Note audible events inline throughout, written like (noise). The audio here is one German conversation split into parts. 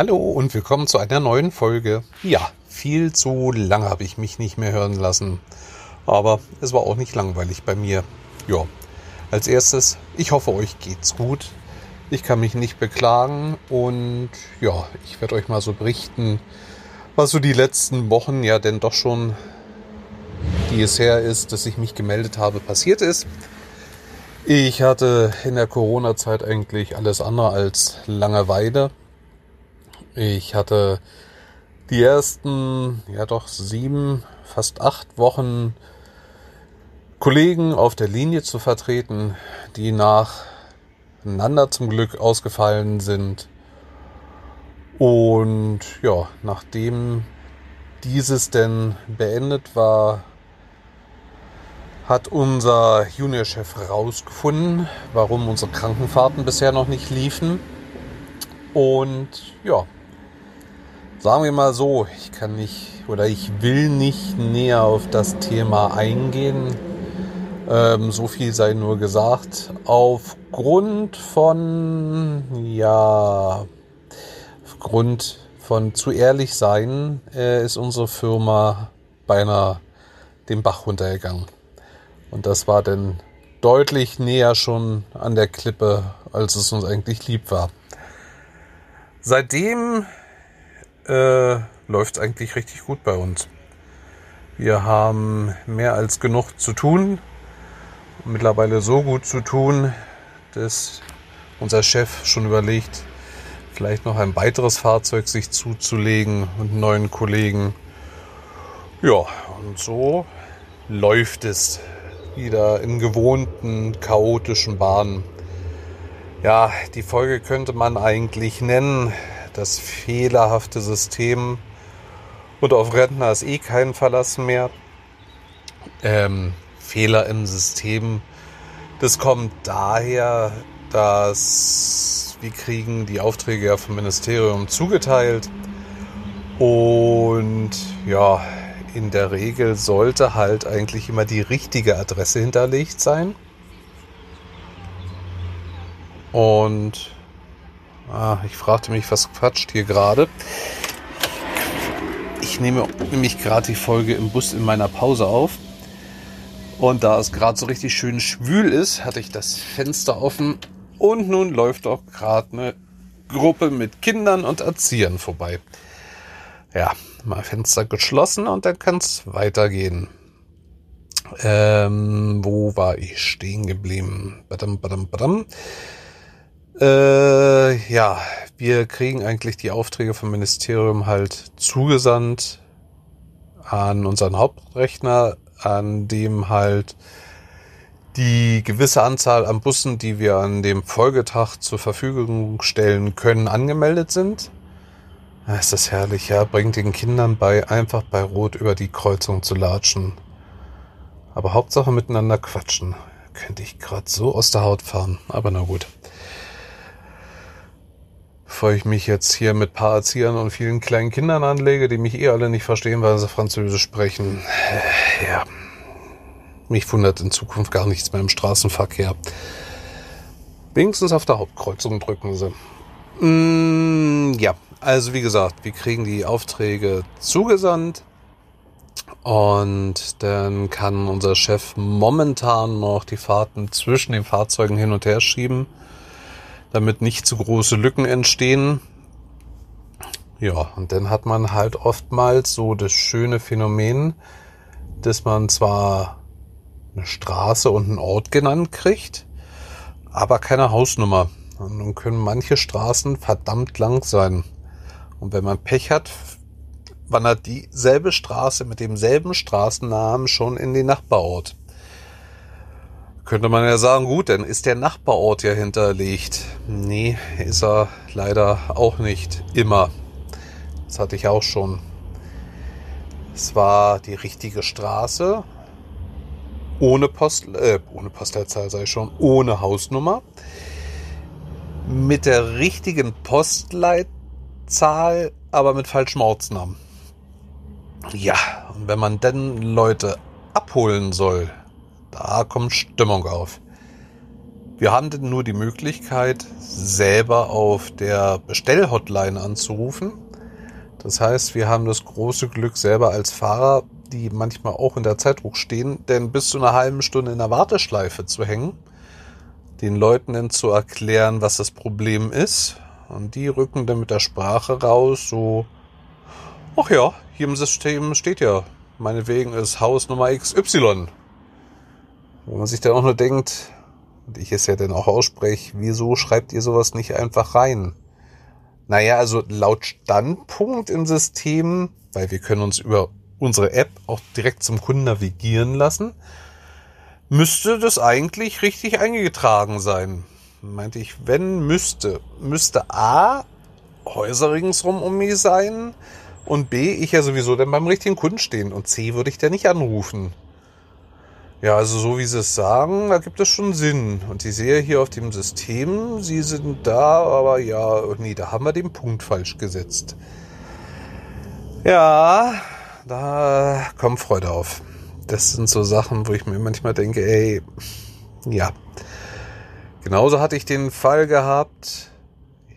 Hallo und willkommen zu einer neuen Folge. Ja, viel zu lange habe ich mich nicht mehr hören lassen. Aber es war auch nicht langweilig bei mir. Ja, als erstes, ich hoffe, euch geht's gut. Ich kann mich nicht beklagen und ja, ich werde euch mal so berichten, was so die letzten Wochen ja denn doch schon, die es her ist, dass ich mich gemeldet habe, passiert ist. Ich hatte in der Corona-Zeit eigentlich alles andere als Langeweile. Ich hatte die ersten, ja doch sieben, fast acht Wochen Kollegen auf der Linie zu vertreten, die nacheinander zum Glück ausgefallen sind. Und ja, nachdem dieses denn beendet war, hat unser Juniorchef herausgefunden, warum unsere Krankenfahrten bisher noch nicht liefen. Und ja, sagen wir mal so, ich kann nicht oder ich will nicht näher auf das Thema eingehen. Ähm, so viel sei nur gesagt. Aufgrund von, ja, aufgrund von zu ehrlich sein, äh, ist unsere Firma beinahe den Bach runtergegangen. Und das war dann deutlich näher schon an der Klippe, als es uns eigentlich lieb war. Seitdem äh, läuft es eigentlich richtig gut bei uns. Wir haben mehr als genug zu tun. Mittlerweile so gut zu tun, dass unser Chef schon überlegt, vielleicht noch ein weiteres Fahrzeug sich zuzulegen und einen neuen Kollegen. Ja, und so läuft es wieder in gewohnten, chaotischen Bahnen. Ja, die Folge könnte man eigentlich nennen, das fehlerhafte System. Und auf Rentner ist eh kein Verlass mehr. Ähm, Fehler im System. Das kommt daher, dass wir kriegen die Aufträge ja vom Ministerium zugeteilt. Und ja, in der Regel sollte halt eigentlich immer die richtige Adresse hinterlegt sein. Und ah, ich fragte mich, was quatscht hier gerade. Ich nehme nämlich gerade die Folge im Bus in meiner Pause auf. Und da es gerade so richtig schön schwül ist, hatte ich das Fenster offen. Und nun läuft auch gerade eine Gruppe mit Kindern und Erziehern vorbei. Ja, mal Fenster geschlossen und dann kann es weitergehen. Ähm, wo war ich stehen geblieben? Badam, badam, badam. Äh, ja, wir kriegen eigentlich die Aufträge vom Ministerium halt zugesandt an unseren Hauptrechner, an dem halt die gewisse Anzahl an Bussen, die wir an dem Folgetag zur Verfügung stellen können, angemeldet sind. Es ist herrlich, ja. Bringt den Kindern bei, einfach bei Rot über die Kreuzung zu latschen. Aber Hauptsache miteinander quatschen. Könnte ich gerade so aus der Haut fahren. Aber na gut. Bevor ich mich jetzt hier mit paar Erziehern und vielen kleinen Kindern anlege, die mich eh alle nicht verstehen, weil sie Französisch sprechen. Äh, ja. Mich wundert in Zukunft gar nichts mehr im Straßenverkehr. Wenigstens auf der Hauptkreuzung drücken sie. Mm, ja, also wie gesagt, wir kriegen die Aufträge zugesandt und dann kann unser Chef momentan noch die Fahrten zwischen den Fahrzeugen hin und her schieben, damit nicht zu große Lücken entstehen. Ja, und dann hat man halt oftmals so das schöne Phänomen, dass man zwar eine Straße und einen Ort genannt kriegt, aber keine Hausnummer. Und nun können manche Straßen verdammt lang sein. Und wenn man Pech hat, wandert dieselbe Straße mit demselben Straßennamen schon in den Nachbarort. Könnte man ja sagen, gut, dann ist der Nachbarort ja hinterlegt. Nee, ist er leider auch nicht immer. Das hatte ich auch schon. Es war die richtige Straße, ohne Post, äh, ohne Postleitzahl sei schon, ohne Hausnummer, mit der richtigen Postleitzahl Zahl, aber mit falschem Ortsnamen. Ja, und wenn man denn Leute abholen soll, da kommt Stimmung auf. Wir haben denn nur die Möglichkeit, selber auf der Bestellhotline anzurufen. Das heißt, wir haben das große Glück, selber als Fahrer, die manchmal auch in der Zeitdruck stehen, denn bis zu einer halben Stunde in der Warteschleife zu hängen, den Leuten dann zu erklären, was das Problem ist. Und die rücken dann mit der Sprache raus, so, ach ja, hier im System steht ja, meinetwegen ist Haus Nummer XY. Wo man sich dann auch nur denkt, und ich es ja dann auch ausspreche, wieso schreibt ihr sowas nicht einfach rein? Naja, also laut Standpunkt im System, weil wir können uns über unsere App auch direkt zum Kunden navigieren lassen, müsste das eigentlich richtig eingetragen sein. Meinte ich, wenn müsste, müsste A Häuser ringsrum um mich sein und B ich ja sowieso dann beim richtigen Kunden stehen und C würde ich dann nicht anrufen. Ja, also so wie Sie es sagen, da gibt es schon Sinn. Und ich sehe hier auf dem System, Sie sind da, aber ja, nee, da haben wir den Punkt falsch gesetzt. Ja, da kommt Freude auf. Das sind so Sachen, wo ich mir manchmal denke, ey, ja. Genauso hatte ich den Fall gehabt,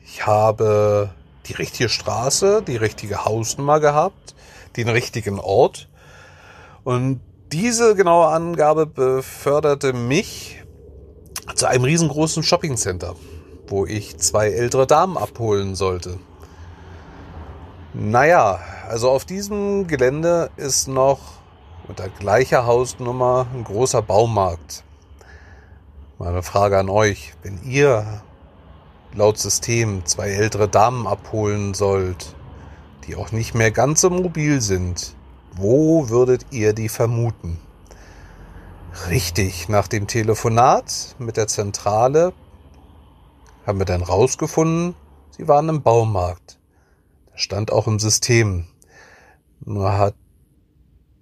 ich habe die richtige Straße, die richtige Hausnummer gehabt, den richtigen Ort. Und diese genaue Angabe beförderte mich zu einem riesengroßen Shoppingcenter, wo ich zwei ältere Damen abholen sollte. Naja, also auf diesem Gelände ist noch unter gleicher Hausnummer ein großer Baumarkt. Meine Frage an euch, wenn ihr laut System zwei ältere Damen abholen sollt, die auch nicht mehr ganz so mobil sind, wo würdet ihr die vermuten? Richtig, nach dem Telefonat mit der Zentrale haben wir dann rausgefunden, sie waren im Baumarkt. Das stand auch im System. Nur hat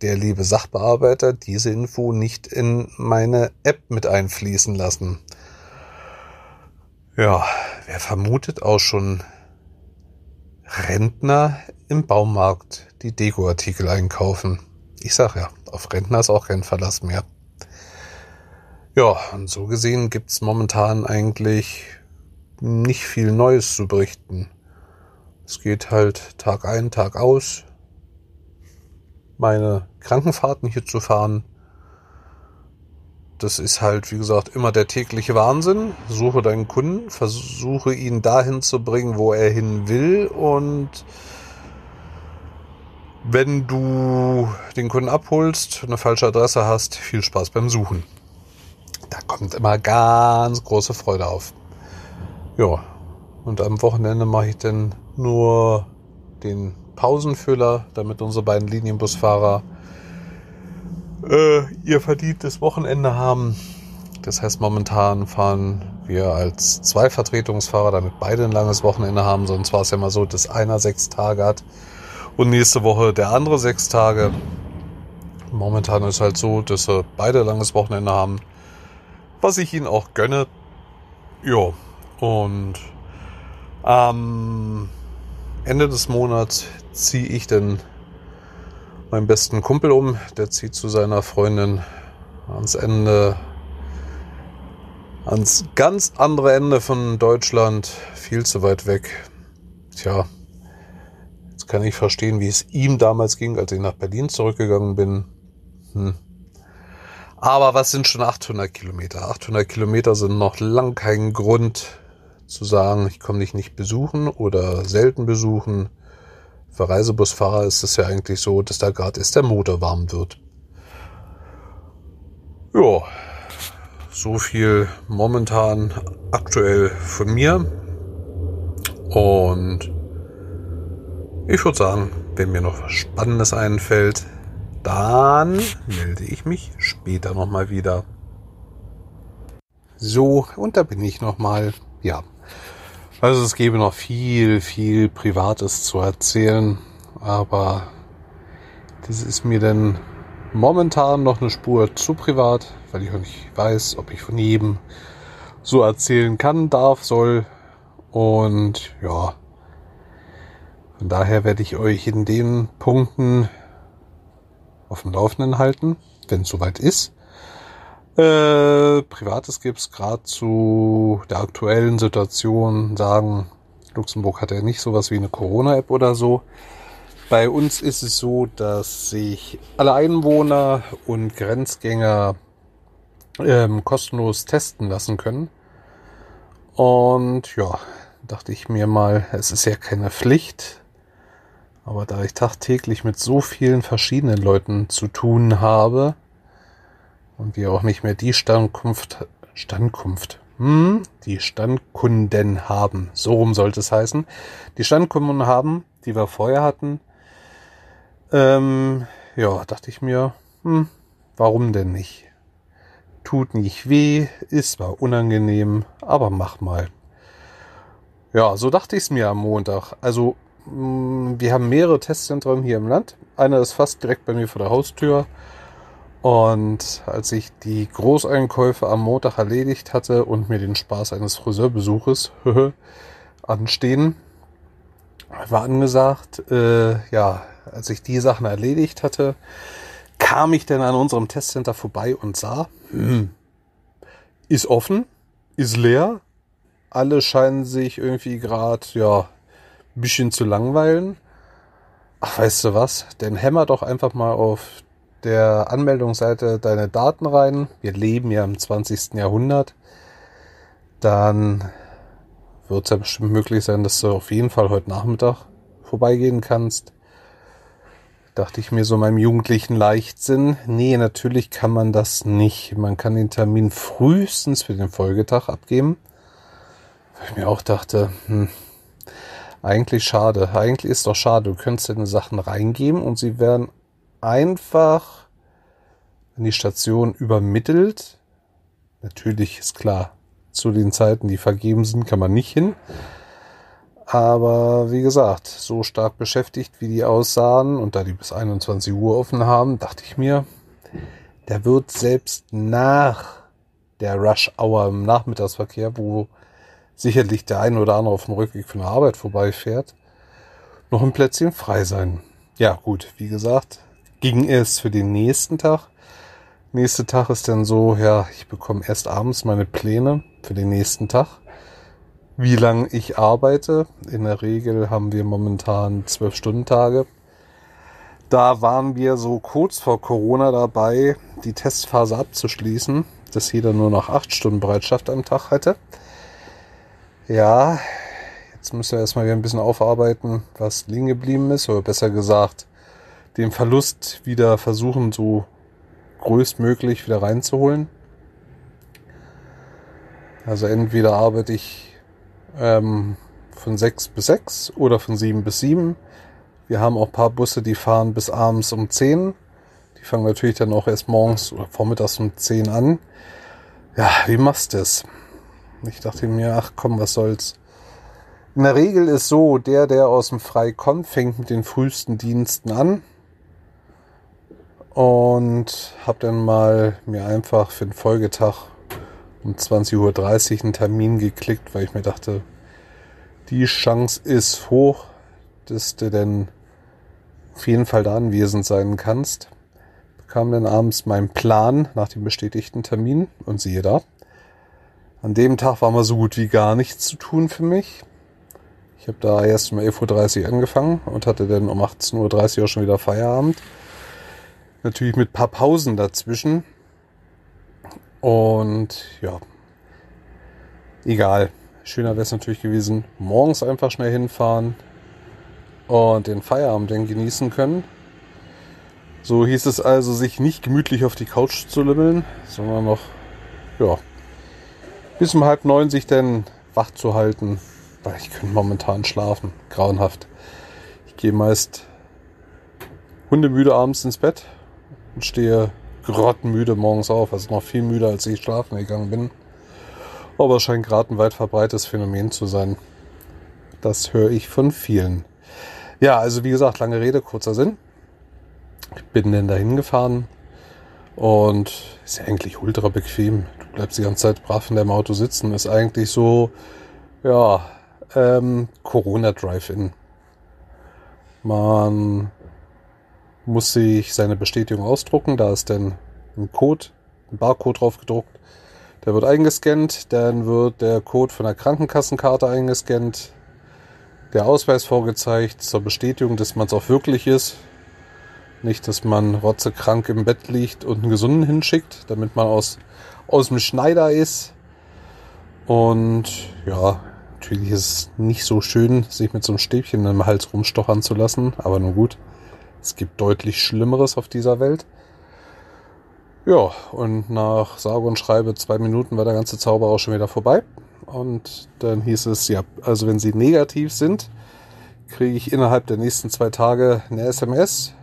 der liebe Sachbearbeiter diese Info nicht in meine App mit einfließen lassen. Ja, wer vermutet auch schon Rentner im Baumarkt die Dekoartikel einkaufen. Ich sag ja, auf Rentner ist auch kein Verlass mehr. Ja, und so gesehen gibt's momentan eigentlich nicht viel Neues zu berichten. Es geht halt Tag ein, Tag aus. Meine Krankenfahrten hier zu fahren, das ist halt, wie gesagt, immer der tägliche Wahnsinn. Suche deinen Kunden, versuche ihn dahin zu bringen, wo er hin will und wenn du den Kunden abholst, eine falsche Adresse hast, viel Spaß beim Suchen. Da kommt immer ganz große Freude auf. Ja, und am Wochenende mache ich dann nur den Pausenfüller, damit unsere beiden Linienbusfahrer äh, ihr verdientes Wochenende haben. Das heißt, momentan fahren wir als zwei Vertretungsfahrer, damit beide ein langes Wochenende haben. Sonst war es ja mal so, dass einer sechs Tage hat und nächste Woche der andere sechs Tage. Momentan ist halt so, dass wir beide langes Wochenende haben, was ich ihnen auch gönne. Ja, und am Ende des Monats ziehe ich dann meinen besten Kumpel um. Der zieht zu seiner Freundin ans Ende, ans ganz andere Ende von Deutschland, viel zu weit weg. Tja, kann ich verstehen, wie es ihm damals ging, als ich nach Berlin zurückgegangen bin. Hm. Aber was sind schon 800 Kilometer? 800 Kilometer sind noch lang kein Grund zu sagen, ich komme dich nicht besuchen oder selten besuchen. Für Reisebusfahrer ist es ja eigentlich so, dass da gerade ist der Motor warm wird. Ja, so viel momentan aktuell von mir. Und ich würde sagen, wenn mir noch was Spannendes einfällt, dann melde ich mich später nochmal wieder. So, und da bin ich nochmal. Ja, also es gäbe noch viel, viel Privates zu erzählen, aber das ist mir denn momentan noch eine Spur zu privat, weil ich auch nicht weiß, ob ich von jedem so erzählen kann, darf, soll. Und ja, von daher werde ich euch in den Punkten auf dem Laufenden halten, wenn es soweit ist. Äh, Privates gibt's gerade zu der aktuellen Situation sagen, Luxemburg hat ja nicht sowas wie eine Corona-App oder so. Bei uns ist es so, dass sich alle Einwohner und Grenzgänger ähm, kostenlos testen lassen können. Und ja, dachte ich mir mal, es ist ja keine Pflicht. Aber da ich tagtäglich mit so vielen verschiedenen Leuten zu tun habe und wir auch nicht mehr die Standkunft, Standkunft, hm, die Standkunden haben, so rum sollte es heißen, die Standkunden haben, die wir vorher hatten, ähm, ja, dachte ich mir, hm, warum denn nicht? Tut nicht weh, ist zwar unangenehm, aber mach mal. Ja, so dachte ich es mir am Montag. Also, wir haben mehrere Testzentren hier im Land. Einer ist fast direkt bei mir vor der Haustür. Und als ich die Großeinkäufe am Montag erledigt hatte und mir den Spaß eines Friseurbesuches anstehen, war angesagt, äh, ja, als ich die Sachen erledigt hatte, kam ich dann an unserem Testcenter vorbei und sah, hm, ist offen, ist leer, alle scheinen sich irgendwie gerade, ja, bisschen zu langweilen. Ach, weißt du was? Dann hämmer doch einfach mal auf der Anmeldungsseite deine Daten rein. Wir leben ja im 20. Jahrhundert. Dann wird es ja bestimmt möglich sein, dass du auf jeden Fall heute Nachmittag vorbeigehen kannst dachte ich mir so meinem jugendlichen Leichtsinn, nee, natürlich kann man das nicht. Man kann den Termin frühestens für den Folgetag abgeben. Weil ich mir auch dachte, hm, eigentlich schade. Eigentlich ist doch schade. Du könntest deine Sachen reingeben und sie werden einfach in die Station übermittelt. Natürlich ist klar, zu den Zeiten, die vergeben sind, kann man nicht hin. Aber wie gesagt, so stark beschäftigt, wie die aussahen und da die bis 21 Uhr offen haben, dachte ich mir, der wird selbst nach der Rush Hour im Nachmittagsverkehr, wo sicherlich der ein oder andere auf dem Rückweg von der Arbeit vorbeifährt, noch ein Plätzchen frei sein. Ja, gut, wie gesagt, ging es für den nächsten Tag. Nächster Tag ist dann so, ja, ich bekomme erst abends meine Pläne für den nächsten Tag wie lange ich arbeite. In der Regel haben wir momentan zwölf Stunden Tage. Da waren wir so kurz vor Corona dabei, die Testphase abzuschließen, dass jeder nur noch acht Stunden Bereitschaft am Tag hatte. Ja, jetzt müssen wir erstmal wieder ein bisschen aufarbeiten, was liegen geblieben ist, oder besser gesagt, den Verlust wieder versuchen, so größtmöglich wieder reinzuholen. Also entweder arbeite ich ähm, von 6 bis 6 oder von 7 bis 7. Wir haben auch paar Busse, die fahren bis abends um 10. Die fangen natürlich dann auch erst morgens oder vormittags um 10 an. Ja, wie machst du das? Ich dachte mir, ach komm, was soll's. In der Regel ist so, der, der aus dem Frei kommt, fängt mit den frühesten Diensten an. Und hab dann mal mir einfach für den Folgetag um 20.30 Uhr einen Termin geklickt, weil ich mir dachte, die Chance ist hoch, dass du denn auf jeden Fall da anwesend sein kannst. Bekam dann abends meinen Plan nach dem bestätigten Termin und siehe da. An dem Tag war mal so gut wie gar nichts zu tun für mich. Ich habe da erst um 11.30 Uhr angefangen und hatte dann um 18.30 Uhr auch schon wieder Feierabend. Natürlich mit paar Pausen dazwischen. Und ja, egal. Schöner wäre es natürlich gewesen, morgens einfach schnell hinfahren und den Feierabend dann genießen können. So hieß es also, sich nicht gemütlich auf die Couch zu lümmeln, sondern noch, ja, bis um halb neun sich dann wach zu halten, weil ich könnte momentan schlafen. Grauenhaft. Ich gehe meist hundemüde abends ins Bett und stehe grottenmüde morgens auf, also noch viel müder, als ich schlafen gegangen bin. Aber es scheint gerade ein weit verbreitetes Phänomen zu sein. Das höre ich von vielen. Ja, also wie gesagt, lange Rede, kurzer Sinn. Ich bin dann dahin gefahren und ist ja eigentlich ultra bequem. Bleibst die ganze Zeit brav in deinem Auto sitzen. Ist eigentlich so, ja, ähm, Corona Drive-In. Man muss sich seine Bestätigung ausdrucken. Da ist dann ein Code ein Barcode drauf gedruckt. Der wird eingescannt, dann wird der Code von der Krankenkassenkarte eingescannt, der Ausweis vorgezeigt zur Bestätigung, dass man es auch wirklich ist. Nicht, dass man rotzekrank im Bett liegt und einen Gesunden hinschickt, damit man aus, aus dem Schneider ist. Und ja, natürlich ist es nicht so schön, sich mit so einem Stäbchen im Hals rumstochern zu lassen, aber nun gut. Es gibt deutlich Schlimmeres auf dieser Welt. Ja, und nach sage und schreibe zwei Minuten war der ganze Zauber auch schon wieder vorbei. Und dann hieß es, ja, also wenn Sie negativ sind, kriege ich innerhalb der nächsten zwei Tage eine SMS.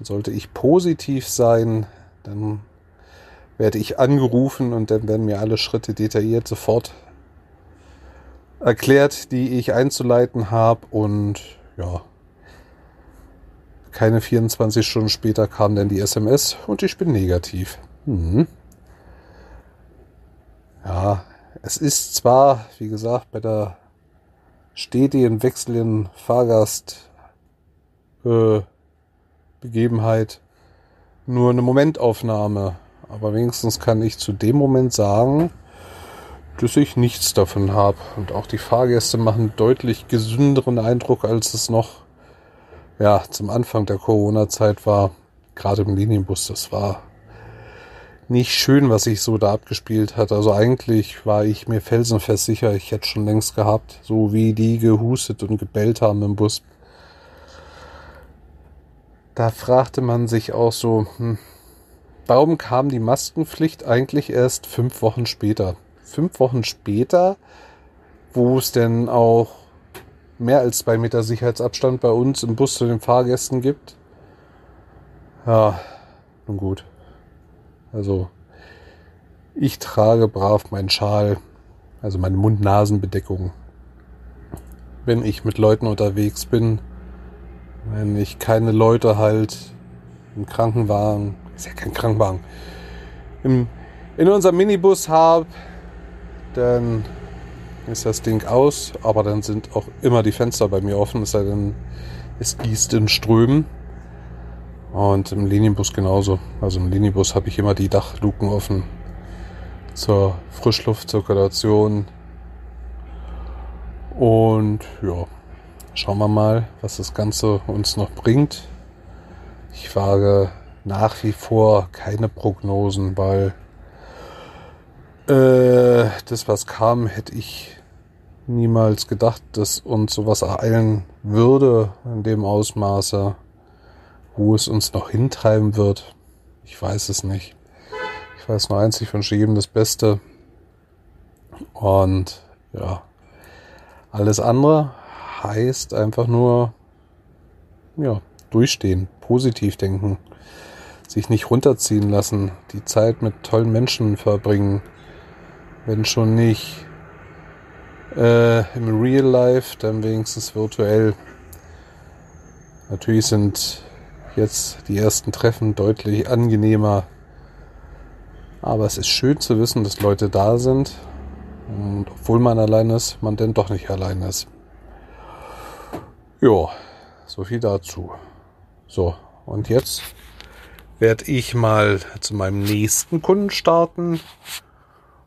Sollte ich positiv sein, dann werde ich angerufen und dann werden mir alle Schritte detailliert sofort erklärt, die ich einzuleiten habe. Und ja, keine 24 Stunden später kam dann die SMS und ich bin negativ. Hm. Ja, es ist zwar, wie gesagt, bei der stetigen wechselnden Fahrgast äh, nur eine Momentaufnahme, aber wenigstens kann ich zu dem Moment sagen, dass ich nichts davon habe. Und auch die Fahrgäste machen deutlich gesünderen Eindruck, als es noch ja, zum Anfang der Corona-Zeit war, gerade im Linienbus, das war nicht schön, was sich so da abgespielt hat. Also eigentlich war ich mir felsenfest sicher, ich hätte schon längst gehabt, so wie die gehustet und gebellt haben im Bus. Da fragte man sich auch so, hm, warum kam die Maskenpflicht eigentlich erst fünf Wochen später? Fünf Wochen später, wo es denn auch mehr als zwei Meter Sicherheitsabstand bei uns im Bus zu den Fahrgästen gibt. Ja, nun gut. Also, ich trage brav meinen Schal, also meine Mund-Nasen-Bedeckung. Wenn ich mit Leuten unterwegs bin, wenn ich keine Leute halt im Krankenwagen, ist ja kein Krankenwagen, im, in unserem Minibus habe, dann ist das Ding aus, aber dann sind auch immer die Fenster bei mir offen, es sei denn, es gießt in Strömen. Und im Linienbus genauso. Also im Linienbus habe ich immer die Dachluken offen zur Frischluftzirkulation. Und ja, schauen wir mal, was das Ganze uns noch bringt. Ich wage nach wie vor keine Prognosen, weil äh, das, was kam, hätte ich niemals gedacht, dass uns sowas ereilen würde in dem Ausmaße. Wo es uns noch hintreiben wird, ich weiß es nicht. Ich weiß nur eins, ich wünsche jedem das Beste. Und ja, alles andere heißt einfach nur, ja, durchstehen, positiv denken, sich nicht runterziehen lassen, die Zeit mit tollen Menschen verbringen, wenn schon nicht äh, im Real Life, dann wenigstens virtuell. Natürlich sind jetzt die ersten Treffen deutlich angenehmer. Aber es ist schön zu wissen, dass Leute da sind. Und obwohl man allein ist, man denn doch nicht allein ist. Ja, so viel dazu. So, und jetzt werde ich mal zu meinem nächsten Kunden starten.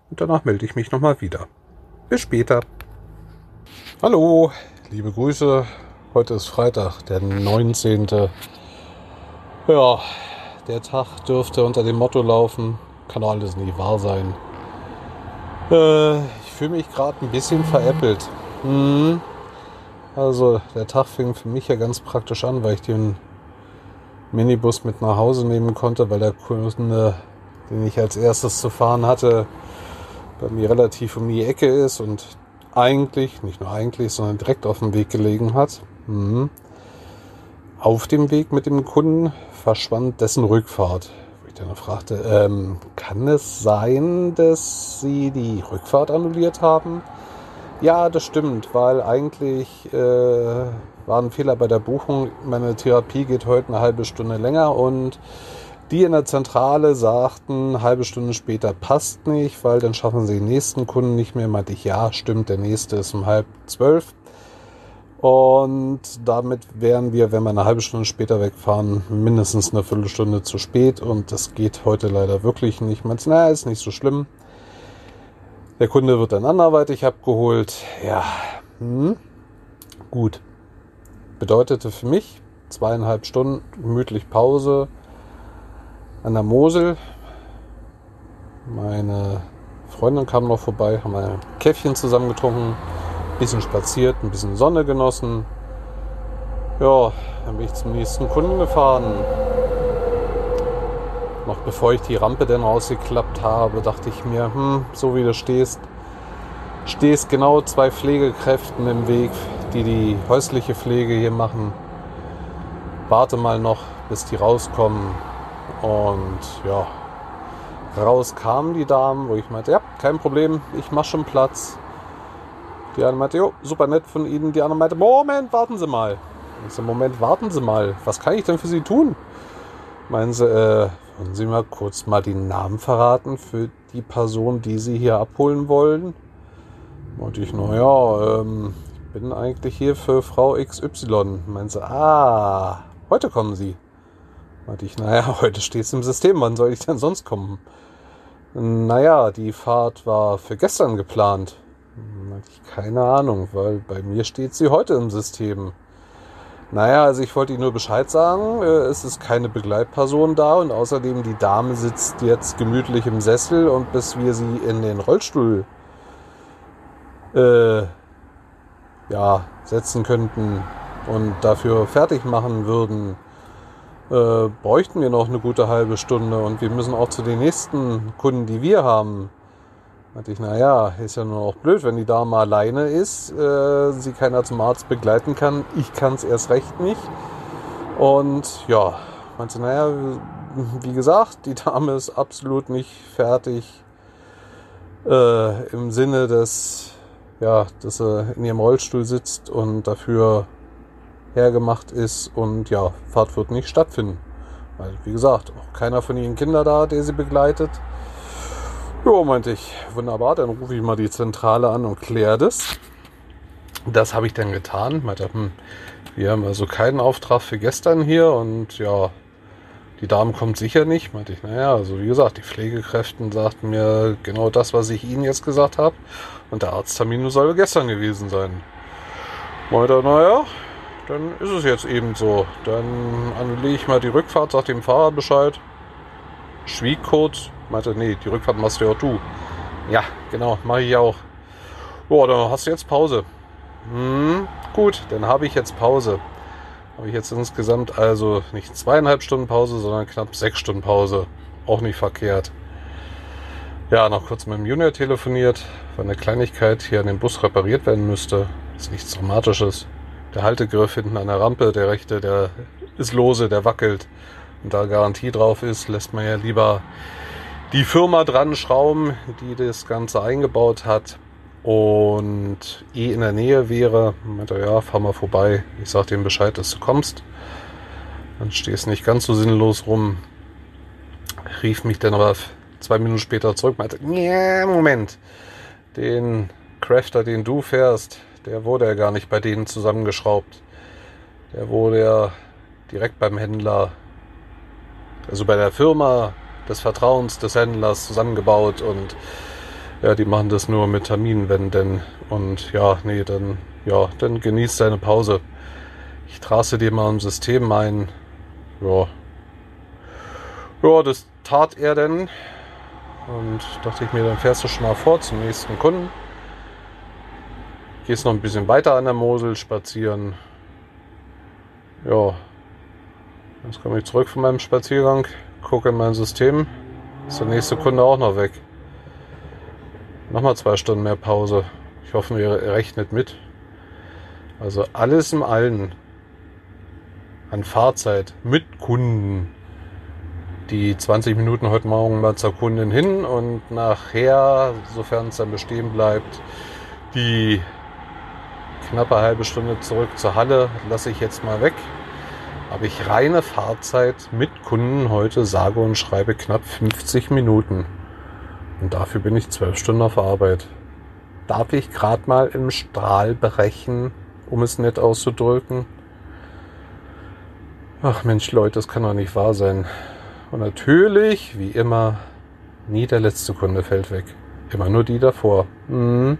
Und danach melde ich mich nochmal wieder. Bis später. Hallo, liebe Grüße. Heute ist Freitag, der 19. Ja, der Tag dürfte unter dem Motto laufen, kann alles nicht wahr sein. Äh, ich fühle mich gerade ein bisschen veräppelt. Hm. Also der Tag fing für mich ja ganz praktisch an, weil ich den Minibus mit nach Hause nehmen konnte, weil der Kunde, den ich als erstes zu fahren hatte, bei mir relativ um die Ecke ist und eigentlich, nicht nur eigentlich, sondern direkt auf dem Weg gelegen hat. Mhm. Auf dem Weg mit dem Kunden verschwand dessen Rückfahrt. Wo ich dann fragte, ähm, kann es sein, dass Sie die Rückfahrt annulliert haben? Ja, das stimmt, weil eigentlich äh, war ein Fehler bei der Buchung. Meine Therapie geht heute eine halbe Stunde länger und die in der Zentrale sagten, eine halbe Stunde später passt nicht, weil dann schaffen sie den nächsten Kunden nicht mehr. Meinte ich, ja, stimmt, der nächste ist um halb zwölf. Und damit wären wir, wenn wir eine halbe Stunde später wegfahren, mindestens eine Viertelstunde zu spät. Und das geht heute leider wirklich nicht. Man naja, ist nicht so schlimm. Der Kunde wird dann anderweitig abgeholt. Ja, hm. gut. Bedeutete für mich zweieinhalb Stunden gemütlich Pause an der Mosel. Meine Freundin kam noch vorbei, haben ein Käffchen zusammen getrunken bisschen spaziert, ein bisschen Sonne genossen. Ja, dann bin ich zum nächsten Kunden gefahren. Noch bevor ich die Rampe dann rausgeklappt habe, dachte ich mir, hm, so wie du stehst, stehst genau zwei Pflegekräften im Weg, die die häusliche Pflege hier machen. Warte mal noch, bis die rauskommen. Und ja, raus kamen die Damen, wo ich meinte, ja, kein Problem, ich mache schon Platz. Die eine meinte, jo, super nett von Ihnen. Die andere meinte, Moment, warten Sie mal. Ich so, Moment, warten Sie mal. Was kann ich denn für Sie tun? Meinen Sie, äh, wollen Sie mal kurz mal die Namen verraten für die Person, die Sie hier abholen wollen? Und ich, naja, ähm, ich bin eigentlich hier für Frau XY. Meinen Sie, ah, heute kommen Sie. Meinte ich, naja, (laughs) heute steht es im System, wann soll ich denn sonst kommen? Naja, die Fahrt war für gestern geplant. Keine Ahnung, weil bei mir steht sie heute im System. Naja, also ich wollte Ihnen nur Bescheid sagen, äh, es ist keine Begleitperson da und außerdem die Dame sitzt jetzt gemütlich im Sessel und bis wir sie in den Rollstuhl äh, ja, setzen könnten und dafür fertig machen würden, äh, bräuchten wir noch eine gute halbe Stunde und wir müssen auch zu den nächsten Kunden, die wir haben, Meinte ich, naja, ist ja nur auch blöd, wenn die Dame alleine ist, äh, sie keiner zum Arzt begleiten kann. Ich kann es erst recht nicht. Und ja, meinte, naja, wie gesagt, die Dame ist absolut nicht fertig äh, im Sinne des, ja, dass sie in ihrem Rollstuhl sitzt und dafür hergemacht ist und ja, Fahrt wird nicht stattfinden. Weil, wie gesagt, auch keiner von ihren Kindern da, der sie begleitet. Ja, meinte ich, wunderbar, dann rufe ich mal die Zentrale an und kläre das. Das habe ich dann getan. Meinte, hm, wir haben also keinen Auftrag für gestern hier und ja, die Dame kommt sicher nicht. Meinte ich, naja, also wie gesagt, die Pflegekräften sagten mir genau das, was ich ihnen jetzt gesagt habe. Und der Arzttermin soll gestern gewesen sein. Meinte, naja, dann ist es jetzt eben so. Dann anlege ich mal die Rückfahrt, sag dem Fahrer Bescheid. Schwieg kurz, meinte, nee, die Rückfahrt machst du ja auch du. Ja, genau, mache ich auch. Boah, dann hast du jetzt Pause. Hm, gut, dann habe ich jetzt Pause. Habe ich jetzt insgesamt also nicht zweieinhalb Stunden Pause, sondern knapp sechs Stunden Pause. Auch nicht verkehrt. Ja, noch kurz mit dem Junior telefoniert, weil eine Kleinigkeit hier an dem Bus repariert werden müsste. Ist nichts Dramatisches. Der Haltegriff hinten an der Rampe, der rechte, der ist lose, der wackelt. Und da Garantie drauf ist, lässt man ja lieber die Firma dran schrauben, die das Ganze eingebaut hat und eh in der Nähe wäre, meinte ja, fahr mal vorbei. Ich sag dem Bescheid, dass du kommst. Dann stehst nicht ganz so sinnlos rum. Rief mich dann aber zwei Minuten später zurück, meinte, nee, Moment, den Crafter, den du fährst, der wurde ja gar nicht bei denen zusammengeschraubt. Der wurde ja direkt beim Händler, also bei der Firma des Vertrauens des Händlers zusammengebaut und ja, die machen das nur mit Terminwänden und ja, nee, dann ja, dann genießt deine Pause. Ich trasse dir mal im System ein. Ja. Ja, das tat er denn. Und dachte ich mir, dann fährst du schon mal vor zum nächsten Kunden. Gehst noch ein bisschen weiter an der Mosel spazieren. Ja. Jetzt komme ich zurück von meinem Spaziergang gucke in mein System, ist der nächste Kunde auch noch weg. Nochmal zwei Stunden mehr Pause. Ich hoffe, ihr rechnet mit. Also alles im Allen an Fahrzeit mit Kunden. Die 20 Minuten heute Morgen mal zur Kundin hin und nachher, sofern es dann bestehen bleibt, die knappe halbe Stunde zurück zur Halle lasse ich jetzt mal weg habe ich reine Fahrzeit mit Kunden heute sage und schreibe knapp 50 Minuten. Und dafür bin ich zwölf Stunden auf Arbeit. Darf ich gerade mal im Strahl berechnen, um es nett auszudrücken. Ach Mensch, Leute, das kann doch nicht wahr sein. Und natürlich, wie immer, nie der letzte Kunde fällt weg. Immer nur die davor. Mhm.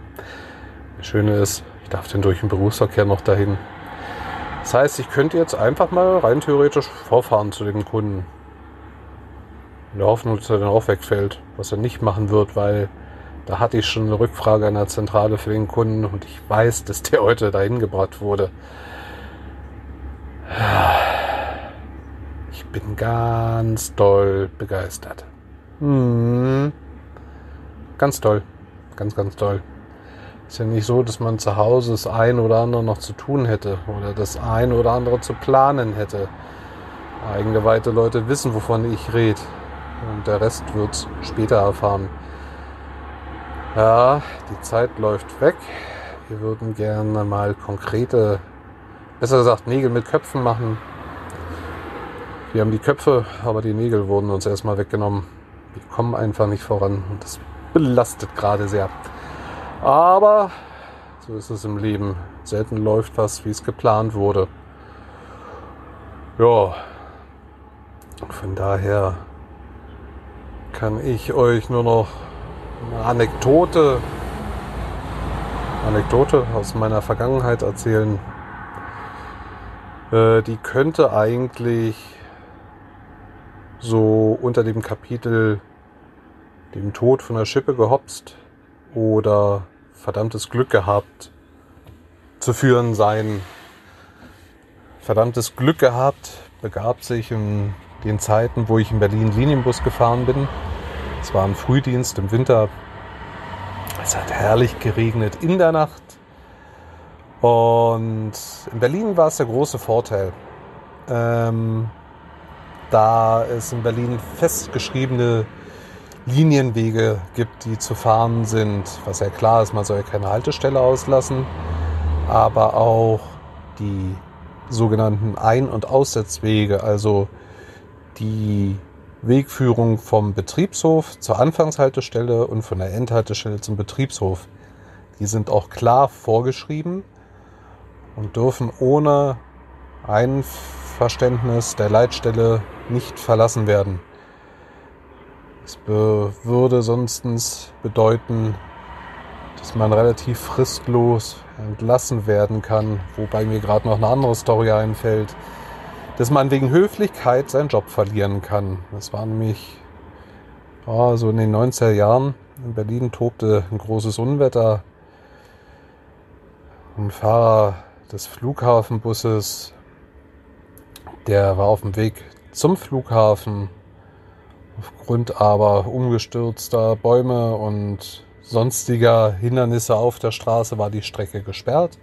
Das Schöne ist, ich darf denn durch den Berufsverkehr noch dahin. Das heißt, ich könnte jetzt einfach mal rein theoretisch vorfahren zu dem Kunden. In der Hoffnung, dass er dann auch wegfällt. Was er nicht machen wird, weil da hatte ich schon eine Rückfrage an der Zentrale für den Kunden und ich weiß, dass der heute dahin gebracht wurde. Ich bin ganz doll begeistert. Hm. Ganz toll. Ganz, ganz toll. Ist ja nicht so, dass man zu Hause das ein oder andere noch zu tun hätte oder das ein oder andere zu planen hätte. Eingeweihte Leute wissen, wovon ich rede. Und der Rest wird später erfahren. Ja, die Zeit läuft weg. Wir würden gerne mal konkrete, besser gesagt Nägel mit Köpfen machen. Wir haben die Köpfe, aber die Nägel wurden uns erstmal weggenommen. Wir kommen einfach nicht voran und das belastet gerade sehr. Aber so ist es im Leben. Selten läuft was, wie es geplant wurde. Ja, von daher kann ich euch nur noch eine Anekdote, Anekdote aus meiner Vergangenheit erzählen. Äh, die könnte eigentlich so unter dem Kapitel dem Tod von der Schippe gehopst oder verdammtes Glück gehabt zu führen sein. Verdammtes Glück gehabt begab sich in den Zeiten, wo ich in Berlin Linienbus gefahren bin. Es war ein Frühdienst im Winter. Es hat herrlich geregnet in der Nacht. Und in Berlin war es der große Vorteil. Ähm, da es in Berlin festgeschriebene Linienwege gibt, die zu fahren sind, was ja klar ist, man soll ja keine Haltestelle auslassen, aber auch die sogenannten Ein- und Aussetzwege, also die Wegführung vom Betriebshof zur Anfangshaltestelle und von der Endhaltestelle zum Betriebshof. Die sind auch klar vorgeschrieben und dürfen ohne Einverständnis der Leitstelle nicht verlassen werden. Es würde sonst bedeuten, dass man relativ fristlos entlassen werden kann, wobei mir gerade noch eine andere Story einfällt dass man wegen Höflichkeit seinen Job verlieren kann. Das war nämlich oh, so in den 90er Jahren. In Berlin tobte ein großes Unwetter. Ein Fahrer des Flughafenbusses, der war auf dem Weg zum Flughafen. Aufgrund aber umgestürzter Bäume und sonstiger Hindernisse auf der Straße war die Strecke gesperrt.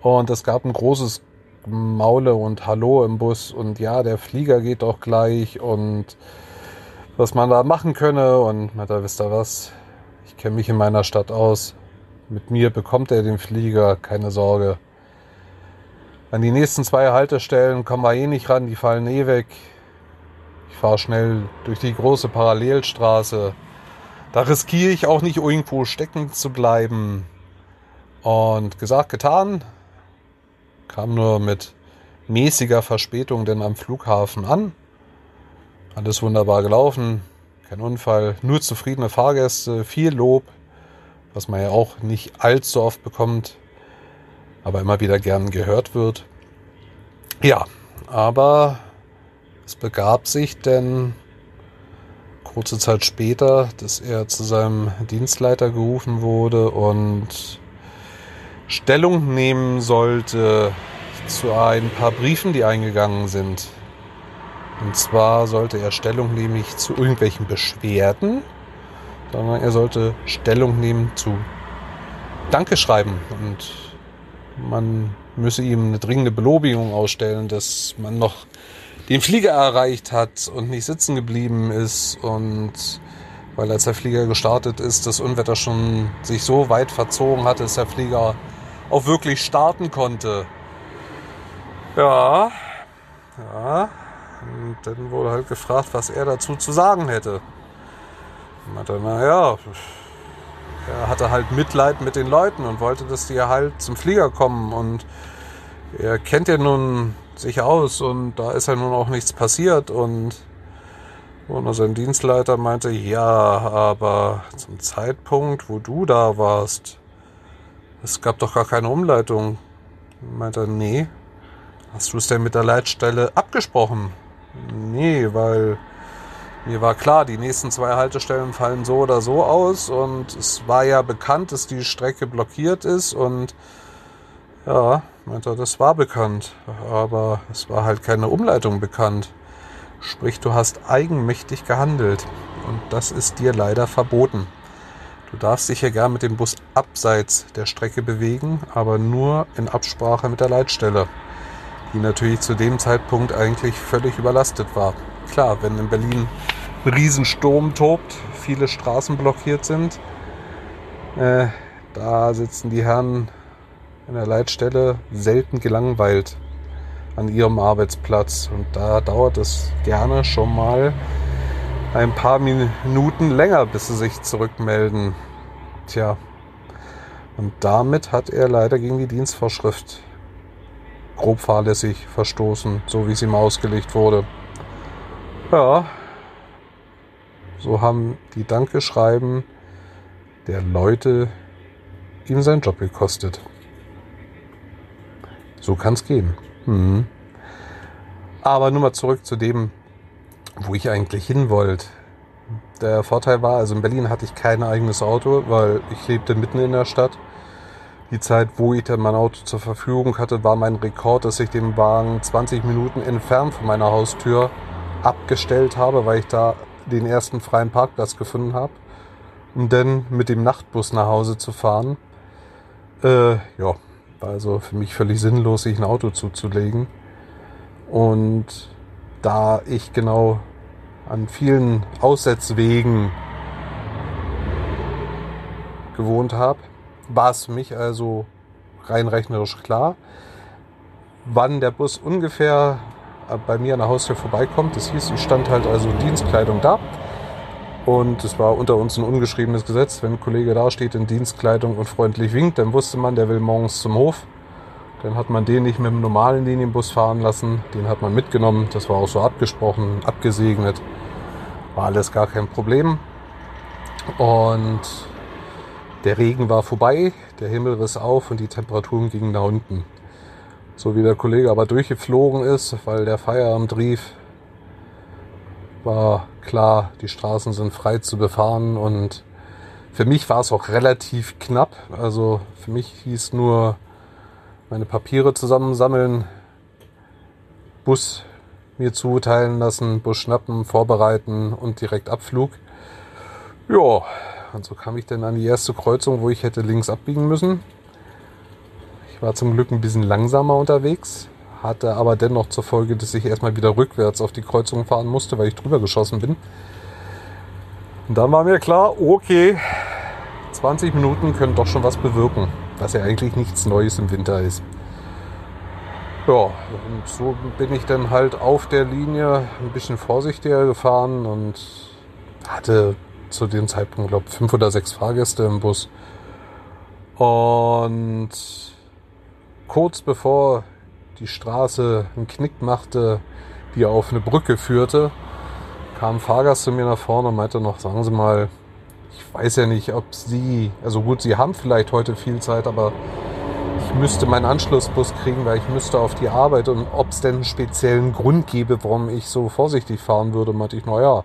Und es gab ein großes Maule und Hallo im Bus und ja, der Flieger geht doch gleich und was man da machen könne und da wisst ihr was, ich kenne mich in meiner Stadt aus. Mit mir bekommt er den Flieger, keine Sorge. An die nächsten zwei Haltestellen kommen wir eh nicht ran, die fallen eh weg. Fahre schnell durch die große Parallelstraße. Da riskiere ich auch nicht irgendwo stecken zu bleiben. Und gesagt, getan kam nur mit mäßiger Verspätung denn am Flughafen an. Alles wunderbar gelaufen, kein Unfall, nur zufriedene Fahrgäste, viel Lob, was man ja auch nicht allzu oft bekommt, aber immer wieder gern gehört wird. Ja, aber es begab sich denn kurze Zeit später, dass er zu seinem Dienstleiter gerufen wurde und Stellung nehmen sollte zu ein paar Briefen, die eingegangen sind. Und zwar sollte er Stellung nehmen nicht zu irgendwelchen Beschwerden, sondern er sollte Stellung nehmen zu Danke schreiben. Und man müsse ihm eine dringende Belobigung ausstellen, dass man noch den Flieger erreicht hat und nicht sitzen geblieben ist und weil als der Flieger gestartet ist, das Unwetter schon sich so weit verzogen hatte, dass der Flieger auch wirklich starten konnte. Ja, ja. Und dann wurde halt gefragt, was er dazu zu sagen hätte. Und meinte, naja, er hatte halt Mitleid mit den Leuten und wollte, dass die halt zum Flieger kommen. Und er kennt ja nun sich aus und da ist ja nun auch nichts passiert. Und, und sein Dienstleiter meinte, ja, aber zum Zeitpunkt, wo du da warst, es gab doch gar keine Umleitung. Meinte er, nee. Hast du es denn mit der Leitstelle abgesprochen? Nee, weil mir war klar, die nächsten zwei Haltestellen fallen so oder so aus und es war ja bekannt, dass die Strecke blockiert ist und ja, meinte er, das war bekannt, aber es war halt keine Umleitung bekannt. Sprich, du hast eigenmächtig gehandelt und das ist dir leider verboten. Du darfst dich ja gern mit dem Bus abseits der Strecke bewegen, aber nur in Absprache mit der Leitstelle, die natürlich zu dem Zeitpunkt eigentlich völlig überlastet war. Klar, wenn in Berlin ein Riesensturm tobt, viele Straßen blockiert sind, äh, da sitzen die Herren in der Leitstelle selten gelangweilt an ihrem Arbeitsplatz. Und da dauert es gerne schon mal ein paar Minuten länger, bis sie sich zurückmelden. Tja, und damit hat er leider gegen die Dienstvorschrift grob fahrlässig verstoßen, so wie sie ihm ausgelegt wurde. Ja, so haben die Dankeschreiben der Leute ihm seinen Job gekostet. So kann es gehen. Mhm. Aber nur mal zurück zu dem, wo ich eigentlich hin wollte. Der Vorteil war, also in Berlin hatte ich kein eigenes Auto, weil ich lebte mitten in der Stadt. Die Zeit, wo ich dann mein Auto zur Verfügung hatte, war mein Rekord, dass ich den Wagen 20 Minuten entfernt von meiner Haustür abgestellt habe, weil ich da den ersten freien Parkplatz gefunden habe, um dann mit dem Nachtbus nach Hause zu fahren. Äh, ja, also für mich völlig sinnlos, sich ein Auto zuzulegen. Und da ich genau an vielen Aussetzwegen gewohnt habe, war es für mich also rein rechnerisch klar, wann der Bus ungefähr bei mir an der Haustür vorbeikommt. Das hieß, ich stand halt also Dienstkleidung da. Und es war unter uns ein ungeschriebenes Gesetz. Wenn ein Kollege da steht in Dienstkleidung und freundlich winkt, dann wusste man, der will morgens zum Hof. Dann hat man den nicht mit dem normalen Linienbus fahren lassen. Den hat man mitgenommen. Das war auch so abgesprochen, abgesegnet. War alles gar kein Problem. Und der Regen war vorbei, der Himmel riss auf und die Temperaturen gingen nach unten. So wie der Kollege aber durchgeflogen ist, weil der Feierabend rief, war klar, die Straßen sind frei zu befahren und für mich war es auch relativ knapp. Also für mich hieß nur meine Papiere zusammensammeln, Bus mir zuteilen lassen, Bus schnappen, vorbereiten und direkt Abflug. Ja, und so kam ich dann an die erste Kreuzung, wo ich hätte links abbiegen müssen. Ich war zum Glück ein bisschen langsamer unterwegs, hatte aber dennoch zur Folge, dass ich erstmal wieder rückwärts auf die Kreuzung fahren musste, weil ich drüber geschossen bin. Und dann war mir klar, okay, 20 Minuten können doch schon was bewirken, was ja eigentlich nichts Neues im Winter ist. Ja, und so bin ich dann halt auf der Linie ein bisschen vorsichtiger gefahren und hatte zu dem Zeitpunkt, glaube ich, fünf oder sechs Fahrgäste im Bus. Und kurz bevor die Straße einen Knick machte, die auf eine Brücke führte, kam ein Fahrgast zu mir nach vorne und meinte noch, sagen Sie mal, ich weiß ja nicht, ob Sie, also gut, Sie haben vielleicht heute viel Zeit, aber ich müsste meinen Anschlussbus kriegen, weil ich müsste auf die Arbeit und ob es denn einen speziellen Grund gäbe, warum ich so vorsichtig fahren würde, meinte ich, naja,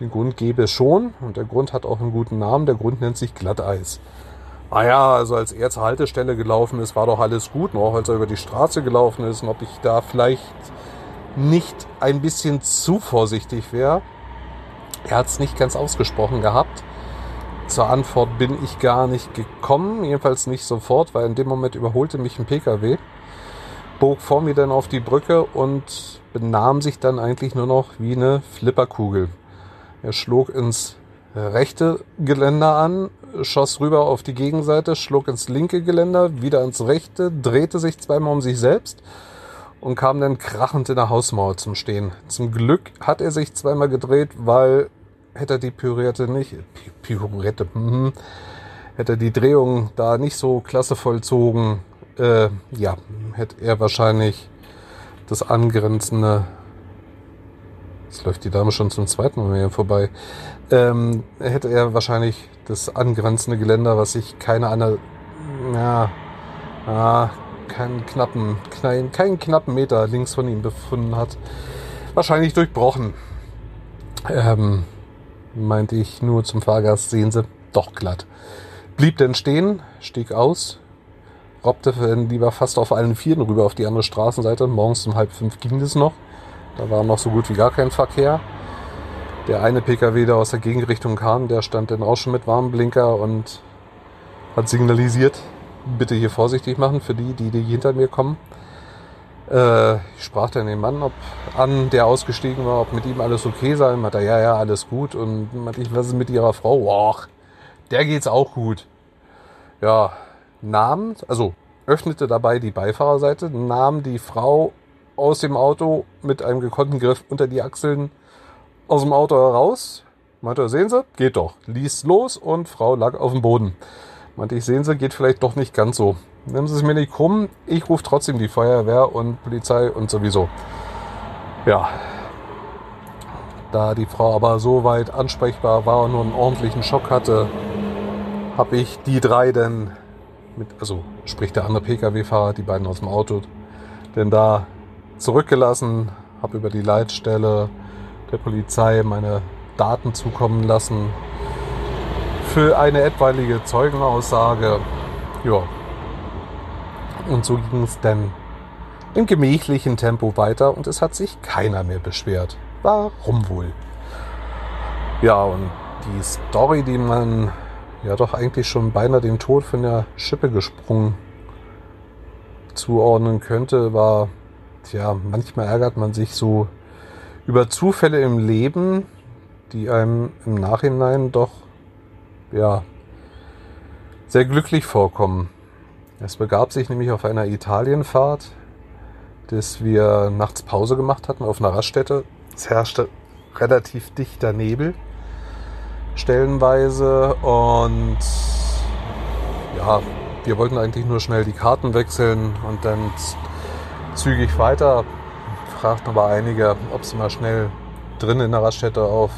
den Grund gäbe es schon und der Grund hat auch einen guten Namen, der Grund nennt sich Glatteis ah ja, also als er zur Haltestelle gelaufen ist, war doch alles gut, noch als er über die Straße gelaufen ist und ob ich da vielleicht nicht ein bisschen zu vorsichtig wäre. Er hat es nicht ganz ausgesprochen gehabt. Zur Antwort bin ich gar nicht gekommen, jedenfalls nicht sofort, weil in dem Moment überholte mich ein Pkw, bog vor mir dann auf die Brücke und benahm sich dann eigentlich nur noch wie eine Flipperkugel. Er schlug ins rechte Geländer an, schoss rüber auf die Gegenseite, schlug ins linke Geländer, wieder ins rechte, drehte sich zweimal um sich selbst und kam dann krachend in der Hausmauer zum Stehen. Zum Glück hat er sich zweimal gedreht, weil hätte er die Pirouette nicht, Pirouette, hm, hätte die Drehung da nicht so klasse vollzogen, äh, ja, hätte er wahrscheinlich das angrenzende, jetzt läuft die Dame schon zum zweiten Mal hier vorbei, ähm, hätte er wahrscheinlich das angrenzende Geländer, was sich keine andere, ja, ah, keinen knappen, keinen, keinen knappen Meter links von ihm befunden hat, wahrscheinlich durchbrochen. Ähm, meinte ich nur zum Fahrgast, sehen Sie, doch glatt. Blieb denn stehen, stieg aus, robbte lieber fast auf allen Vieren rüber auf die andere Straßenseite. Morgens um halb fünf ging das noch. Da war noch so gut wie gar kein Verkehr. Der eine PKW, der aus der Gegenrichtung kam, der stand dann auch schon mit Warnblinker und hat signalisiert, bitte hier vorsichtig machen für die, die, die hinter mir kommen. Äh, ich sprach dann den Mann ob, an, der ausgestiegen war, ob mit ihm alles okay sei. Meinte ja, ja, alles gut. Und meinte ich, was ist mit ihrer Frau? Boah, der geht's auch gut. Ja, nahm, also öffnete dabei die Beifahrerseite, nahm die Frau aus dem Auto mit einem gekonnten Griff unter die Achseln aus dem Auto heraus. Meinte, sehen Sie, geht doch. Ließ los und Frau lag auf dem Boden. Meinte ich, sehen Sie, geht vielleicht doch nicht ganz so. Nehmen Sie es mir nicht krumm, ich rufe trotzdem die Feuerwehr und Polizei und sowieso. Ja. Da die Frau aber so weit ansprechbar war und nur einen ordentlichen Schock hatte, habe ich die drei denn mit, also sprich der andere Pkw-Fahrer, die beiden aus dem Auto, denn da zurückgelassen, habe über die Leitstelle der Polizei meine Daten zukommen lassen für eine etwaige Zeugenaussage. Ja. Und so ging es dann im gemächlichen Tempo weiter und es hat sich keiner mehr beschwert. Warum wohl? Ja, und die Story, die man ja doch eigentlich schon beinahe den Tod von der Schippe gesprungen zuordnen könnte, war, tja, manchmal ärgert man sich so über Zufälle im Leben, die einem im Nachhinein doch, ja, sehr glücklich vorkommen. Es begab sich nämlich auf einer Italienfahrt, dass wir nachts Pause gemacht hatten auf einer Raststätte. Es herrschte relativ dichter Nebel stellenweise. Und ja, wir wollten eigentlich nur schnell die Karten wechseln und dann zügig weiter. Fragten aber einige, ob sie mal schnell drin in der Raststätte auf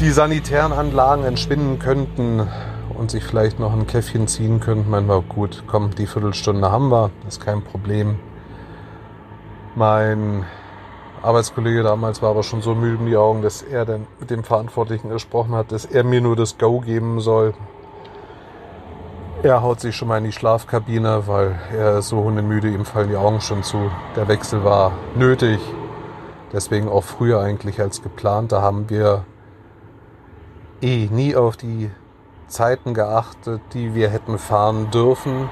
die sanitären Anlagen entschwinden könnten und sich vielleicht noch ein Käffchen ziehen könnten. Meinen wir, gut, komm, die Viertelstunde haben wir, das ist kein Problem. Mein Arbeitskollege damals war aber schon so müde in die Augen, dass er dann mit dem Verantwortlichen gesprochen hat, dass er mir nur das Go geben soll. Er haut sich schon mal in die Schlafkabine, weil er ist so hundemüde, ihm fallen die Augen schon zu. Der Wechsel war nötig. Deswegen auch früher eigentlich als geplant. Da haben wir eh nie auf die Zeiten geachtet, die wir hätten fahren dürfen.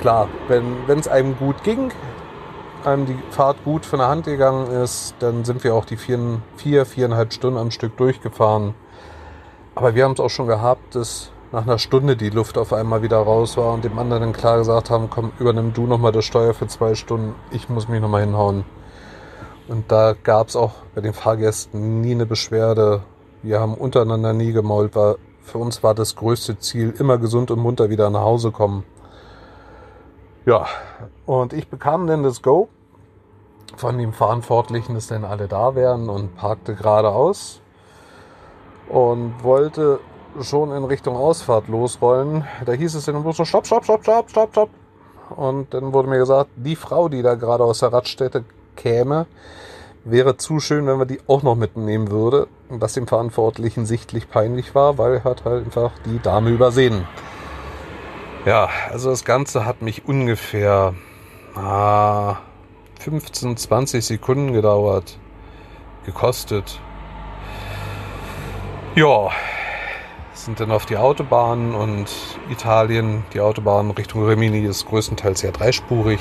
Klar, wenn es einem gut ging, einem die Fahrt gut von der Hand gegangen ist, dann sind wir auch die vier, vier viereinhalb Stunden am Stück durchgefahren. Aber wir haben es auch schon gehabt, dass nach einer Stunde die Luft auf einmal wieder raus war und dem anderen klar gesagt haben, komm, übernimm du nochmal das Steuer für zwei Stunden, ich muss mich nochmal hinhauen. Und da gab es auch bei den Fahrgästen nie eine Beschwerde. Wir haben untereinander nie gemault, weil für uns war das größte Ziel, immer gesund und munter wieder nach Hause kommen. Ja, und ich bekam dann das Go von dem Verantwortlichen, dass denn alle da wären und parkte geradeaus und wollte schon in Richtung Ausfahrt losrollen. Da hieß es dann so, stopp, stopp, stopp, stopp, stopp, stopp. Und dann wurde mir gesagt, die Frau, die da gerade aus der Radstätte käme, wäre zu schön, wenn wir die auch noch mitnehmen würde. Was dem Verantwortlichen sichtlich peinlich war, weil er hat halt einfach die Dame übersehen. Ja, also das Ganze hat mich ungefähr ah, 15, 20 Sekunden gedauert, gekostet. Ja, sind dann auf die Autobahn und Italien, die Autobahn Richtung Rimini ist größtenteils ja dreispurig.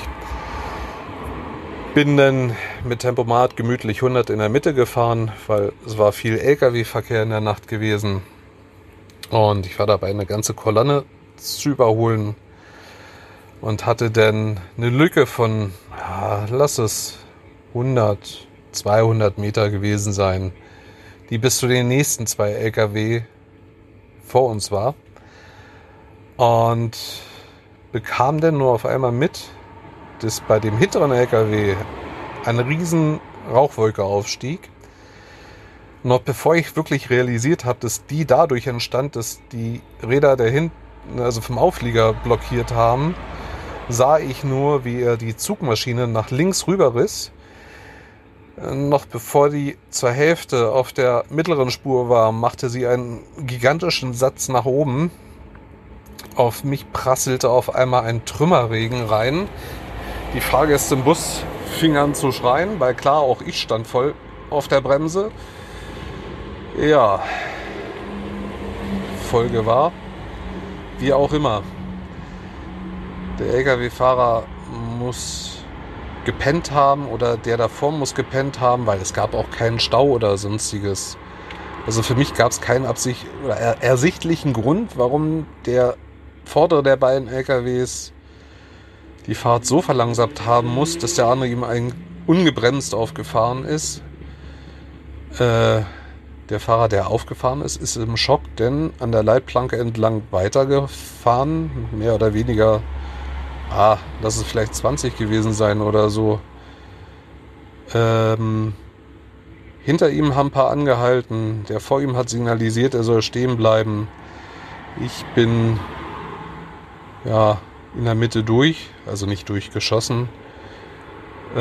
Bin dann mit Tempomat gemütlich 100 in der Mitte gefahren, weil es war viel LKW-Verkehr in der Nacht gewesen. Und ich war dabei eine ganze Kolonne zu überholen und hatte dann eine Lücke von, ja, lass es 100, 200 Meter gewesen sein, die bis zu den nächsten zwei LKW vor uns war. Und bekam dann nur auf einmal mit, dass bei dem hinteren LKW eine riesen Rauchwolke aufstieg. Noch bevor ich wirklich realisiert habe, dass die dadurch entstand, dass die Räder der hinten, also vom Auflieger blockiert haben, sah ich nur, wie er die Zugmaschine nach links rüber riss. Noch bevor die zur Hälfte auf der mittleren Spur war, machte sie einen gigantischen Satz nach oben. Auf mich prasselte auf einmal ein Trümmerregen rein. Die Fahrgäste im Bus fingen an zu schreien, weil klar, auch ich stand voll auf der Bremse. Ja, Folge war, wie auch immer, der Lkw-Fahrer muss gepennt haben oder der davor muss gepennt haben, weil es gab auch keinen Stau oder sonstiges. Also für mich gab es keinen Absicht oder ersichtlichen Grund, warum der vordere der beiden LKWs die Fahrt so verlangsamt haben muss, dass der andere ihm ein ungebremst aufgefahren ist. Äh, der Fahrer, der aufgefahren ist, ist im Schock, denn an der Leitplanke entlang weitergefahren, mehr oder weniger ah, lass es vielleicht 20 gewesen sein oder so. Ähm, hinter ihm haben ein paar angehalten. Der vor ihm hat signalisiert, er soll stehen bleiben. Ich bin ja in der Mitte durch, also nicht durchgeschossen, äh,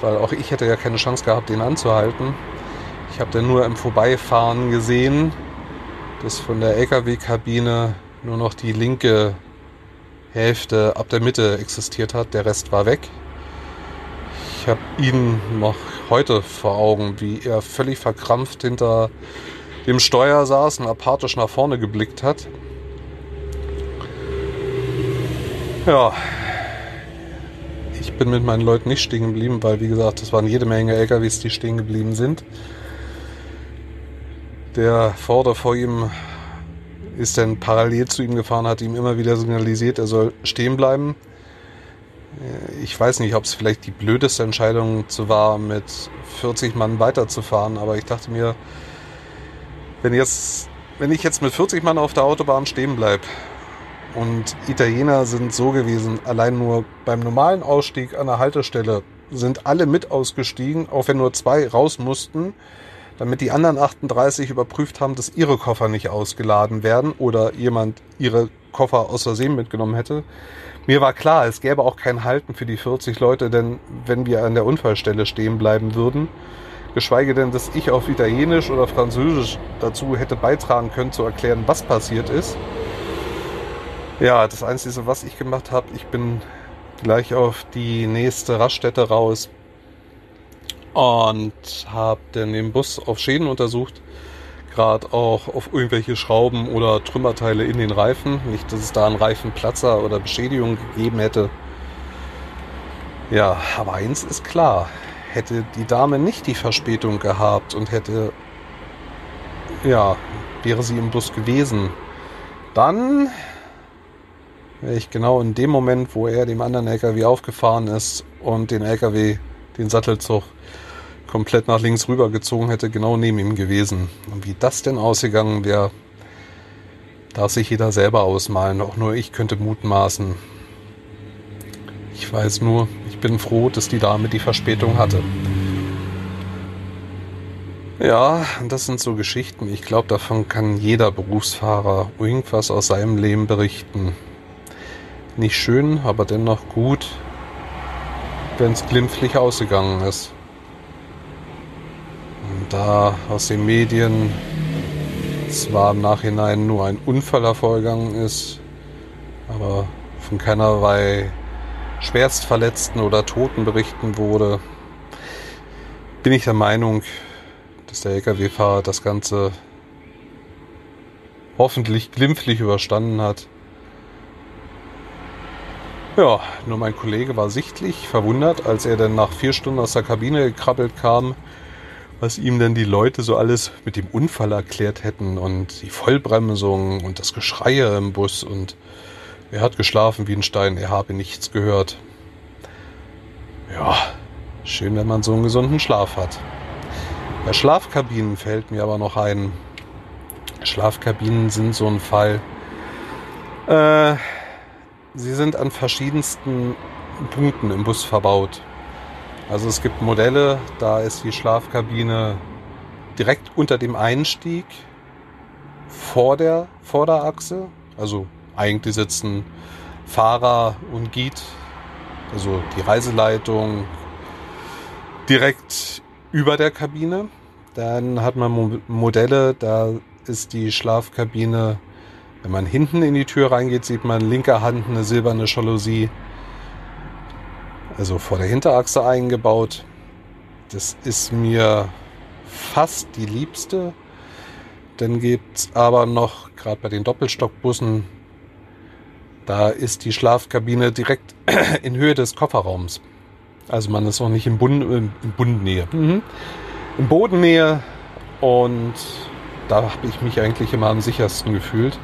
weil auch ich hätte ja keine Chance gehabt, den anzuhalten. Ich habe dann nur im Vorbeifahren gesehen, dass von der LKW-Kabine nur noch die linke Hälfte ab der Mitte existiert hat. Der Rest war weg. Ich habe ihn noch heute vor Augen, wie er völlig verkrampft hinter dem Steuer saß und apathisch nach vorne geblickt hat. Ja, ich bin mit meinen Leuten nicht stehen geblieben, weil wie gesagt, es waren jede Menge LKWs, die stehen geblieben sind. Der Vorder vor ihm ist dann parallel zu ihm gefahren, hat ihm immer wieder signalisiert, er soll stehen bleiben. Äh, ich weiß nicht, ob es vielleicht die blödeste Entscheidung war, mit 40 Mann weiterzufahren, aber ich dachte mir, wenn, jetzt, wenn ich jetzt mit 40 Mann auf der Autobahn stehen bleibe und Italiener sind so gewesen, allein nur beim normalen Ausstieg an der Haltestelle sind alle mit ausgestiegen, auch wenn nur zwei raus mussten damit die anderen 38 überprüft haben, dass ihre Koffer nicht ausgeladen werden oder jemand ihre Koffer aus Versehen mitgenommen hätte. Mir war klar, es gäbe auch kein Halten für die 40 Leute, denn wenn wir an der Unfallstelle stehen bleiben würden, geschweige denn, dass ich auf Italienisch oder Französisch dazu hätte beitragen können, zu erklären, was passiert ist. Ja, das Einzige, was ich gemacht habe, ich bin gleich auf die nächste Raststätte raus, und habe dann den Bus auf Schäden untersucht, gerade auch auf irgendwelche Schrauben oder Trümmerteile in den Reifen. Nicht, dass es da einen Reifenplatzer oder Beschädigung gegeben hätte. Ja, aber eins ist klar, hätte die Dame nicht die Verspätung gehabt und hätte, ja, wäre sie im Bus gewesen, dann wäre ich genau in dem Moment, wo er dem anderen LKW aufgefahren ist und den LKW, den Sattelzug komplett nach links rüber gezogen hätte, genau neben ihm gewesen. Und wie das denn ausgegangen wäre, darf sich jeder selber ausmalen. Auch nur ich könnte mutmaßen. Ich weiß nur, ich bin froh, dass die Dame die Verspätung hatte. Ja, das sind so Geschichten. Ich glaube, davon kann jeder Berufsfahrer irgendwas aus seinem Leben berichten. Nicht schön, aber dennoch gut, wenn es glimpflich ausgegangen ist da aus den Medien zwar im Nachhinein nur ein Unfall hervorgegangen ist, aber von keinerlei Schwerstverletzten oder Toten berichten wurde, bin ich der Meinung, dass der Lkw-Fahrer das Ganze hoffentlich glimpflich überstanden hat. Ja, nur mein Kollege war sichtlich verwundert, als er dann nach vier Stunden aus der Kabine gekrabbelt kam was ihm denn die Leute so alles mit dem Unfall erklärt hätten und die Vollbremsung und das Geschreie im Bus und er hat geschlafen wie ein Stein, er habe nichts gehört. Ja, schön, wenn man so einen gesunden Schlaf hat. Bei Schlafkabinen fällt mir aber noch ein, Schlafkabinen sind so ein Fall. Äh, sie sind an verschiedensten Punkten im Bus verbaut. Also es gibt Modelle, da ist die Schlafkabine direkt unter dem Einstieg vor der Vorderachse. Also eigentlich sitzen Fahrer und Guide, also die Reiseleitung, direkt über der Kabine. Dann hat man Modelle, da ist die Schlafkabine, wenn man hinten in die Tür reingeht, sieht man linker Hand eine silberne Jalousie, also vor der Hinterachse eingebaut. Das ist mir fast die liebste. Dann gibt es aber noch, gerade bei den Doppelstockbussen, da ist die Schlafkabine direkt (clears throat) in Höhe des Kofferraums. Also man ist auch nicht in, Bund, in Bundnähe. Mhm. In Bodennähe und da habe ich mich eigentlich immer am sichersten gefühlt.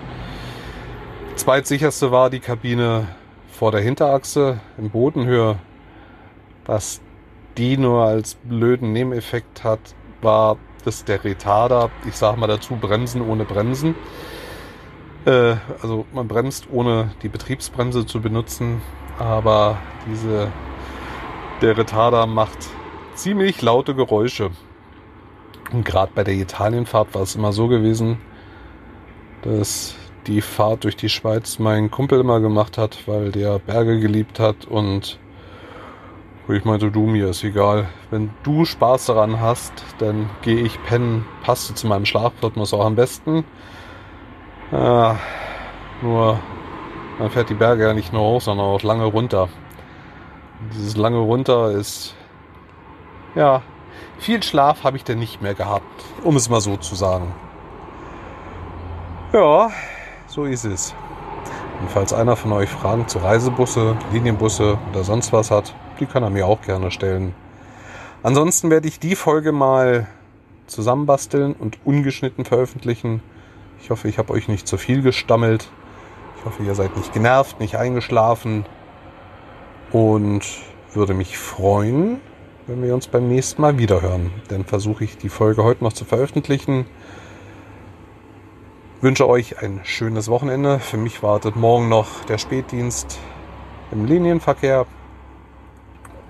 Zweitsicherste war die Kabine vor der Hinterachse in Bodenhöhe. Was die nur als blöden Nebeneffekt hat, war, dass der Retarder, ich sage mal dazu, bremsen ohne Bremsen. Äh, also man bremst ohne die Betriebsbremse zu benutzen, aber diese, der Retarder macht ziemlich laute Geräusche. Und gerade bei der Italienfahrt war es immer so gewesen, dass die Fahrt durch die Schweiz mein Kumpel immer gemacht hat, weil der Berge geliebt hat und ich meinte, du, mir ist egal. Wenn du Spaß daran hast, dann gehe ich pennen. Passt du zu meinem Schlafrhythmus auch am besten. Äh, nur, man fährt die Berge ja nicht nur hoch, sondern auch lange runter. Und dieses lange runter ist, ja, viel Schlaf habe ich denn nicht mehr gehabt, um es mal so zu sagen. Ja, so ist es. Und falls einer von euch Fragen zu Reisebusse, Linienbusse oder sonst was hat, die kann er mir auch gerne stellen. Ansonsten werde ich die Folge mal zusammenbasteln und ungeschnitten veröffentlichen. Ich hoffe, ich habe euch nicht zu viel gestammelt. Ich hoffe, ihr seid nicht genervt, nicht eingeschlafen. Und würde mich freuen, wenn wir uns beim nächsten Mal wiederhören. Dann versuche ich die Folge heute noch zu veröffentlichen. Wünsche euch ein schönes Wochenende. Für mich wartet morgen noch der Spätdienst im Linienverkehr.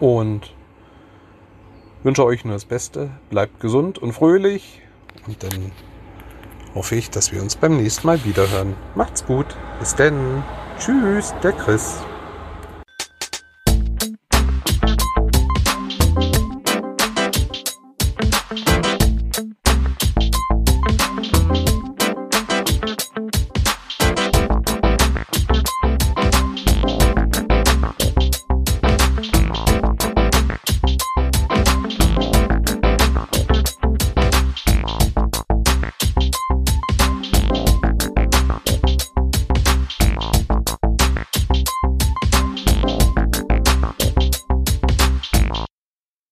Und wünsche euch nur das Beste. Bleibt gesund und fröhlich. Und dann hoffe ich, dass wir uns beim nächsten Mal wiederhören. Macht's gut. Bis denn. Tschüss, der Chris.